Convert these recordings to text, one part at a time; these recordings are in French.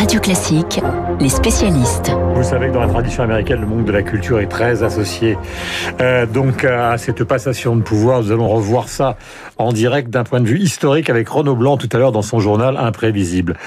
Radio Classique, les spécialistes. Vous savez que dans la tradition américaine, le monde de la culture est très associé euh, donc à cette passation de pouvoir. Nous allons revoir ça en direct d'un point de vue historique avec Renaud Blanc tout à l'heure dans son journal Imprévisible.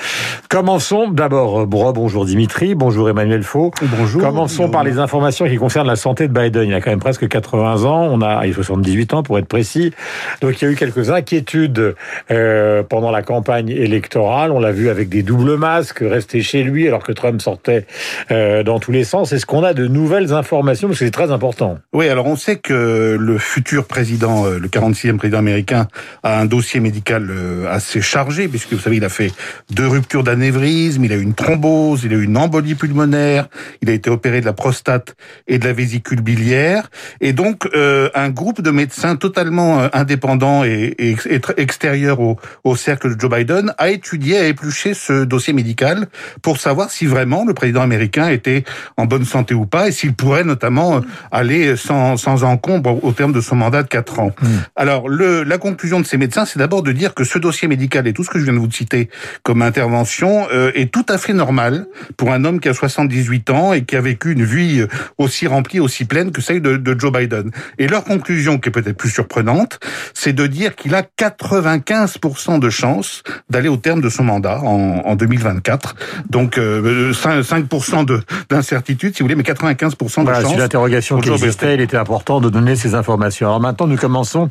Commençons d'abord, euh, bonjour Dimitri, bonjour Emmanuel Faux. Bonjour. Commençons par les informations qui concernent la santé de Biden. Il a quand même presque 80 ans, on a il a 78 ans pour être précis. Donc il y a eu quelques inquiétudes euh, pendant la campagne électorale. On l'a vu avec des doubles masques, rester chez lui alors que Trump sortait euh, dans tous les sens. Est-ce qu'on a de nouvelles informations? Parce que c'est très important. Oui, alors on sait que le futur président, euh, le 46e président américain, a un dossier médical euh, assez chargé, puisque vous savez, il a fait deux ruptures d'anévrisme, il a eu une thrombose, il a eu une embolie pulmonaire, il a été opéré de la prostate et de la vésicule biliaire. Et donc, un groupe de médecins totalement indépendants et, et extérieurs au cercle de Joe Biden a étudié, a épluché ce dossier médical pour savoir si vraiment le président américain était en bonne santé ou pas et s'il pourrait notamment euh, aller sans, sans encombre au terme de son mandat de 4 ans. Hmm. Alors, le, la conclusion de ces médecins, c'est d'abord de dire que ce dossier médical et tout ce que je viens de vous citer comme intervention euh, est tout à fait normal pour un homme qui a 78 ans et qui a vécu une vie euh, aussi remplie, aussi pleine que celle de, de Joe Biden. Et leur conclusion, qui est peut-être plus surprenante, c'est de dire qu'il a 95% de chances d'aller au terme de son mandat en, en 2024. Donc euh, 5%, d'incertitude, si vous voulez, mais 95% de voilà, chance. C'est l'interrogation qui existait. Il était important de donner ces informations. Alors maintenant, nous commençons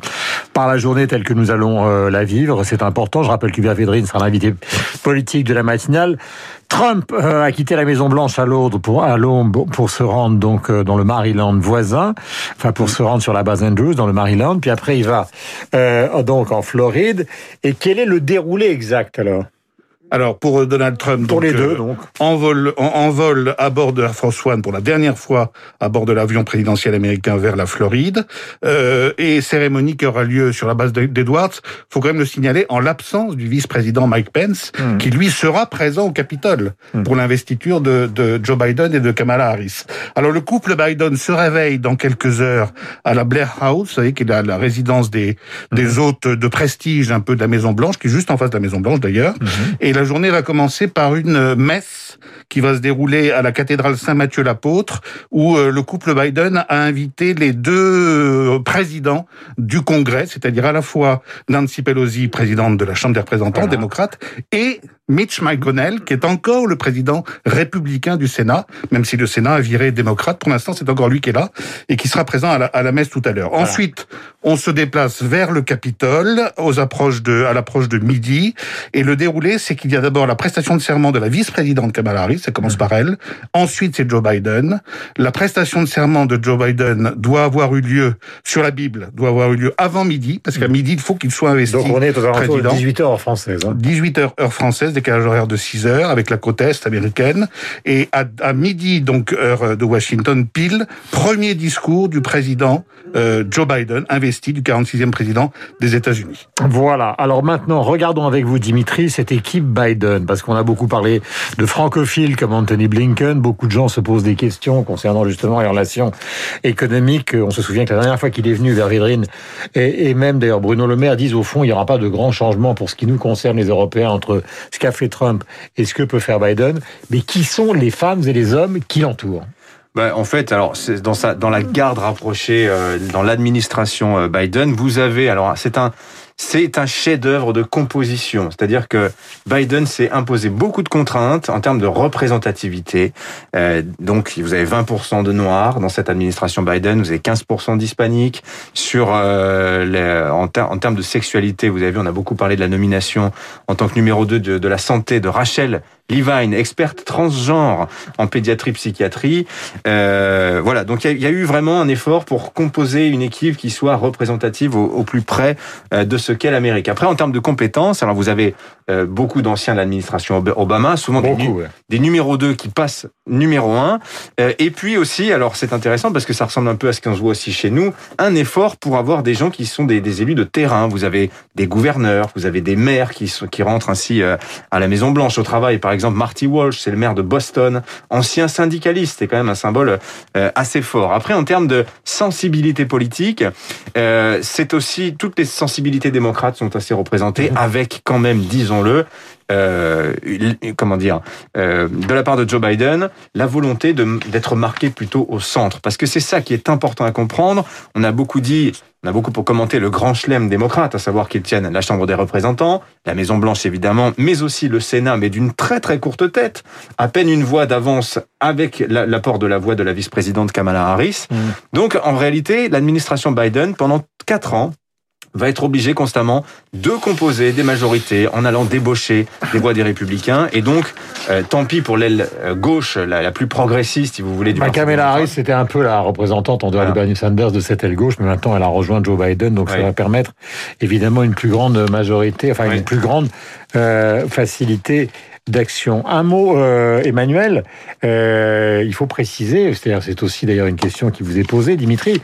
par la journée telle que nous allons euh, la vivre. C'est important. Je rappelle qu'Hubert Védrine sera l'invité politique de la matinale. Trump euh, a quitté la Maison Blanche à Londres pour à Londres pour se rendre donc euh, dans le Maryland voisin, enfin pour se rendre sur la base Andrews dans le Maryland. Puis après, il va euh, donc en Floride. Et quel est le déroulé exact alors? Alors pour Donald Trump, pour les deux, euh, donc en vol, en, vol à bord de Air Force One pour la dernière fois à bord de l'avion présidentiel américain vers la Floride, euh, et cérémonie qui aura lieu sur la base d'Edwards. Faut quand même le signaler en l'absence du vice-président Mike Pence, hmm. qui lui sera présent au Capitole hmm. pour l'investiture de, de, Joe Biden et de Kamala Harris. Alors le couple Biden se réveille dans quelques heures à la Blair House, vous savez, qui est la, la résidence des, des hmm. hôtes de prestige un peu de la Maison Blanche, qui est juste en face de la Maison Blanche d'ailleurs, et la journée va commencer par une messe qui va se dérouler à la cathédrale Saint-Matthieu l'Apôtre, où euh, le couple Biden a invité les deux euh, présidents du Congrès, c'est-à-dire à la fois Nancy Pelosi, présidente de la Chambre des représentants, démocrate, et Mitch McConnell, qui est encore le président républicain du Sénat, même si le Sénat a viré démocrate. Pour l'instant, c'est encore lui qui est là et qui sera présent à la, à la messe tout à l'heure. Ensuite, on se déplace vers le Capitole, aux approches de, à l'approche de midi. Et le déroulé, c'est qu'il y a d'abord la prestation de serment de la vice-présidente Kamala Harris, ça commence par elle. Ensuite, c'est Joe Biden. La prestation de serment de Joe Biden doit avoir eu lieu sur la Bible, doit avoir eu lieu avant midi, parce qu'à midi, il faut qu'il soit investi. Donc on est aux 18 heures française. Hein. 18 heures heure française décalage horaire de 6 heures avec la côte est américaine. Et à, à midi, donc heure de Washington, pile, premier discours du président euh, Joe Biden, investi du 46e président des États-Unis. Voilà. Alors maintenant, regardons avec vous, Dimitri, cette équipe Biden, parce qu'on a beaucoup parlé de francophiles comme Anthony Blinken. Beaucoup de gens se posent des questions concernant justement les relations économiques. On se souvient que la dernière fois qu'il est venu vers Védrine, et, même d'ailleurs Bruno Le Maire disent au fond, il n'y aura pas de grands changements pour ce qui nous concerne les Européens entre ce qu'a fait Trump et ce que peut faire Biden. Mais qui sont les femmes et les hommes qui l'entourent? Ben, en fait, alors dans la garde rapprochée euh, dans l'administration euh, Biden, vous avez alors c'est un c'est un chef-d'œuvre de composition. C'est-à-dire que Biden s'est imposé beaucoup de contraintes en termes de représentativité. Euh, donc, vous avez 20% de noirs dans cette administration Biden, vous avez 15% d'hispaniques. Sur euh, les, en, en, termes de sexualité, vous avez vu, on a beaucoup parlé de la nomination en tant que numéro 2 de, de la santé de Rachel Levine, experte transgenre en pédiatrie psychiatrie. Euh, voilà, donc il y, y, a eu vraiment un effort pour composer une équipe qui soit représentative au, au plus près euh, de ce qu'est l'Amérique. Après, en termes de compétences, alors vous avez euh, beaucoup d'anciens de l'administration Obama, souvent beaucoup, des, ouais. des, numéros 2 qui passent numéro 1. Euh, et puis aussi, alors c'est intéressant parce que ça ressemble un peu à ce qu'on se voit aussi chez nous, un effort pour avoir des gens qui sont des, des élus de terrain. Vous avez des gouverneurs, vous avez des maires qui, sont, qui rentrent ainsi à la Maison Blanche au travail, par exemple Marty Walsh, c'est le maire de Boston, ancien syndicaliste, c'est quand même un symbole euh, assez fort. Après, en termes de sensibilité politique, euh, c'est aussi toutes les sensibilités démocrates sont assez représentées, mhm. avec quand même, disons-le, euh, comment dire, euh, de la part de Joe Biden, la volonté d'être marqué plutôt au centre, parce que c'est ça qui est important à comprendre. On a beaucoup dit, on a beaucoup pour commenter le grand chelem démocrate, à savoir qu'ils tiennent la Chambre des représentants, la Maison Blanche évidemment, mais aussi le Sénat, mais d'une très très courte tête, à peine une voix d'avance avec l'apport de la voix de la vice-présidente Kamala Harris. Mmh. Donc en réalité, l'administration Biden, pendant quatre ans, va être obligé constamment de composer des majorités en allant débaucher des voix des républicains. Et donc, euh, tant pis pour l'aile euh, gauche, la, plus progressiste, si vous voulez, du bah, Kamala Harris, c'était un peu la représentante en dehors de Bernie Sanders de cette aile gauche, mais maintenant elle a rejoint Joe Biden, donc ça va permettre évidemment une plus grande majorité, enfin une plus grande euh, facilité d'action. Un mot, euh, Emmanuel, euh, il faut préciser, c'est-à-dire c'est aussi d'ailleurs une question qui vous est posée, Dimitri.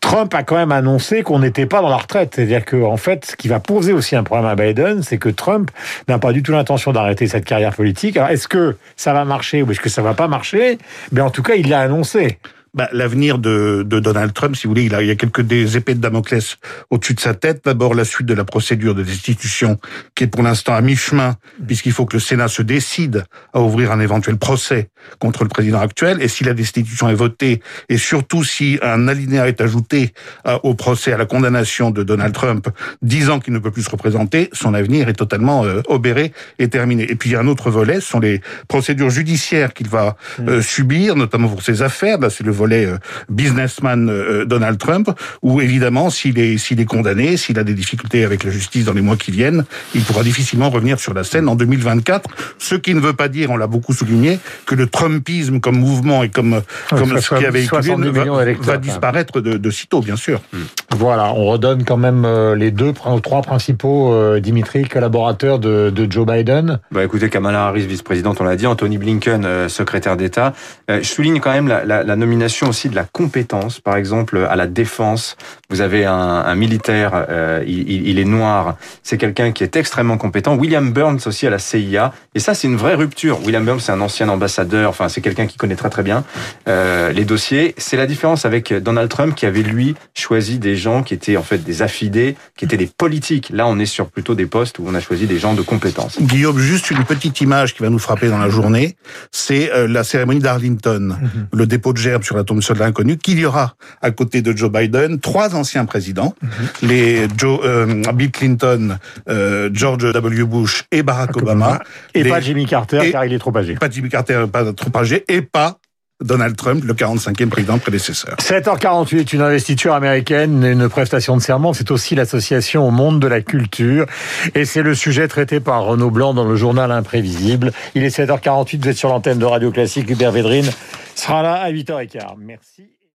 Trump a quand même annoncé qu'on n'était pas dans la retraite, c'est-à-dire que en fait, ce qui va poser aussi un problème à Biden, c'est que Trump n'a pas du tout l'intention d'arrêter cette carrière politique. Alors est-ce que ça va marcher ou est-ce que ça va pas marcher? Mais en tout cas, il l'a annoncé bah, l'avenir de, de, Donald Trump, si vous voulez, il, a, il y a quelques des épées de Damoclès au-dessus de sa tête. D'abord, la suite de la procédure de destitution, qui est pour l'instant à mi-chemin, puisqu'il faut que le Sénat se décide à ouvrir un éventuel procès contre le président actuel. Et si la destitution est votée, et surtout si un alinéa est ajouté euh, au procès, à la condamnation de Donald Trump, disant qu'il ne peut plus se représenter, son avenir est totalement euh, obéré et terminé. Et puis il y a un autre volet, ce sont les procédures judiciaires qu'il va euh, subir, notamment pour ses affaires. Là, c'est le volet euh, businessman euh, Donald Trump, où évidemment, s'il est, s'il est condamné, s'il a des difficultés avec la justice dans les mois qui viennent, il pourra difficilement revenir sur la scène en 2024. Ce qui ne veut pas dire, on l'a beaucoup souligné, que le Trumpisme comme mouvement et comme, comme ce qui avait été va, va disparaître de, de sitôt, bien sûr. Hmm. Voilà, on redonne quand même euh, les deux, trois principaux, Dimitri, collaborateurs de, de, Joe Biden. Bah écoutez, Kamala Harris, vice-présidente, on l'a dit, Anthony Blinken, secrétaire d'État. je souligne quand même la, la, la nomination aussi de la compétence. Par exemple, à la défense, vous avez un, un militaire, euh, il, il, est noir, c'est quelqu'un qui est extrêmement compétent. William Burns aussi à la CIA. Et ça, c'est une vraie rupture. William Burns, c'est un ancien ambassadeur, enfin, c'est quelqu'un qui connaît très très bien euh, les dossiers. C'est la différence avec Donald Trump qui avait, lui, choisi des gens qui étaient en fait des affidés, qui étaient des politiques. Là, on est sur plutôt des postes où on a choisi des gens de compétence. Guillaume, juste une petite image qui va nous frapper dans la journée, c'est euh, la cérémonie d'Arlington, mhm. le dépôt de gerbes sur la tombe de l'inconnu, qu'il y aura à côté de Joe Biden trois anciens présidents, mhm. les Joe, euh, Bill Clinton, euh, George W. Bush et Barack Obama. Et pas Jimmy Carter, car il est trop âgé. Pas Jimmy Carter, pas trop âgé, et pas Donald Trump, le 45e président prédécesseur. 7h48, une investiture américaine, une prestation de serment, c'est aussi l'association au monde de la culture. Et c'est le sujet traité par Renaud Blanc dans le journal Imprévisible. Il est 7h48, vous êtes sur l'antenne de Radio Classique, Hubert Védrine sera là à 8h15. Merci.